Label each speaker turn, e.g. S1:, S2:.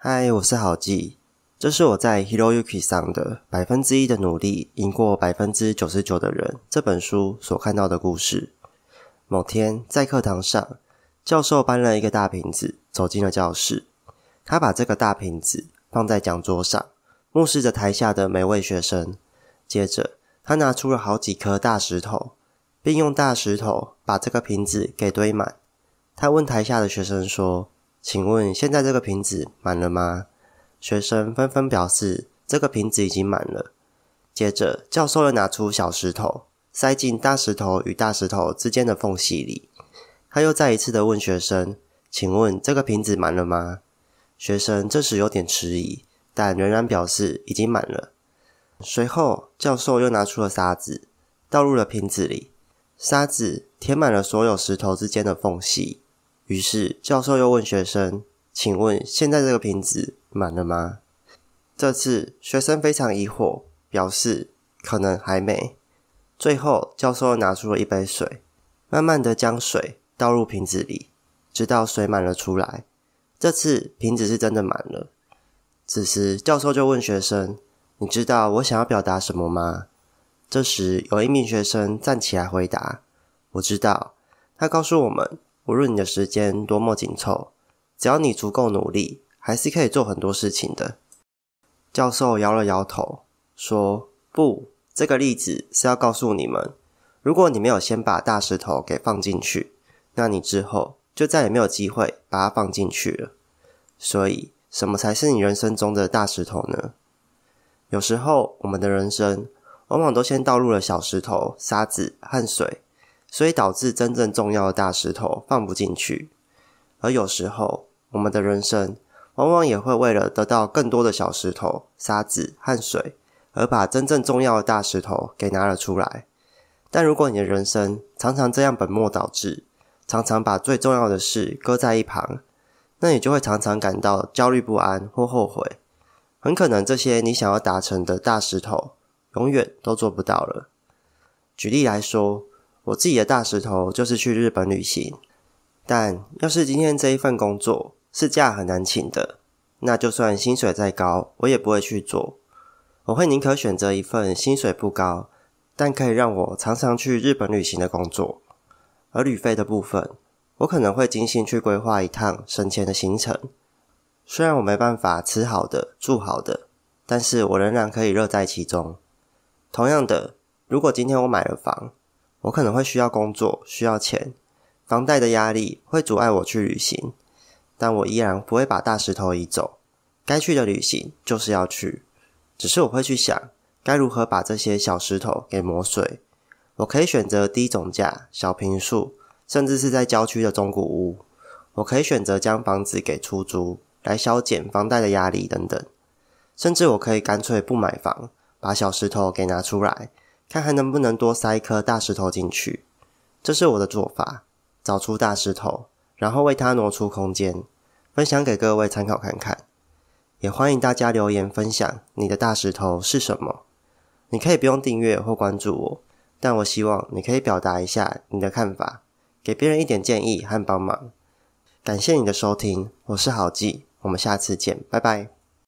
S1: 嗨，我是好记。这是我在 Hiroyuki 上的百分之一的努力赢过百分之九十九的人这本书所看到的故事。某天在课堂上，教授搬了一个大瓶子走进了教室，他把这个大瓶子放在讲桌上，目视着台下的每位学生。接着，他拿出了好几颗大石头，并用大石头把这个瓶子给堆满。他问台下的学生说：“请问现在这个瓶子满了吗？”学生纷纷表示这个瓶子已经满了。接着，教授又拿出小石头，塞进大石头与大石头之间的缝隙里。他又再一次的问学生：“请问这个瓶子满了吗？”学生这时有点迟疑，但仍然表示已经满了。随后，教授又拿出了沙子，倒入了瓶子里，沙子填满了所有石头之间的缝隙。于是，教授又问学生：“请问，现在这个瓶子满了吗？”这次，学生非常疑惑，表示可能还没。最后，教授拿出了一杯水，慢慢的将水倒入瓶子里，直到水满了出来。这次，瓶子是真的满了。此时，教授就问学生：“你知道我想要表达什么吗？”这时，有一名学生站起来回答：“我知道。”他告诉我们。无论你的时间多么紧凑，只要你足够努力，还是可以做很多事情的。教授摇了摇头，说：“不，这个例子是要告诉你们，如果你没有先把大石头给放进去，那你之后就再也没有机会把它放进去了。所以，什么才是你人生中的大石头呢？有时候，我们的人生往往都先倒入了小石头、沙子和水。”所以导致真正重要的大石头放不进去，而有时候我们的人生往往也会为了得到更多的小石头、沙子和水，而把真正重要的大石头给拿了出来。但如果你的人生常常这样本末倒置，常常把最重要的事搁在一旁，那你就会常常感到焦虑不安或后悔，很可能这些你想要达成的大石头永远都做不到了。举例来说。我自己的大石头就是去日本旅行，但要是今天这一份工作是假很难请的，那就算薪水再高，我也不会去做。我会宁可选择一份薪水不高，但可以让我常常去日本旅行的工作。而旅费的部分，我可能会精心去规划一趟省钱的行程。虽然我没办法吃好的、住好的，但是我仍然可以乐在其中。同样的，如果今天我买了房，我可能会需要工作，需要钱，房贷的压力会阻碍我去旅行，但我依然不会把大石头移走。该去的旅行就是要去，只是我会去想该如何把这些小石头给磨碎。我可以选择低总价、小平数，甚至是在郊区的中古屋。我可以选择将房子给出租，来消减房贷的压力等等。甚至我可以干脆不买房，把小石头给拿出来。看还能不能多塞一颗大石头进去，这是我的做法。找出大石头，然后为它挪出空间，分享给各位参考看看。也欢迎大家留言分享你的大石头是什么。你可以不用订阅或关注我，但我希望你可以表达一下你的看法，给别人一点建议和帮忙。感谢你的收听，我是郝记，我们下次见，拜拜。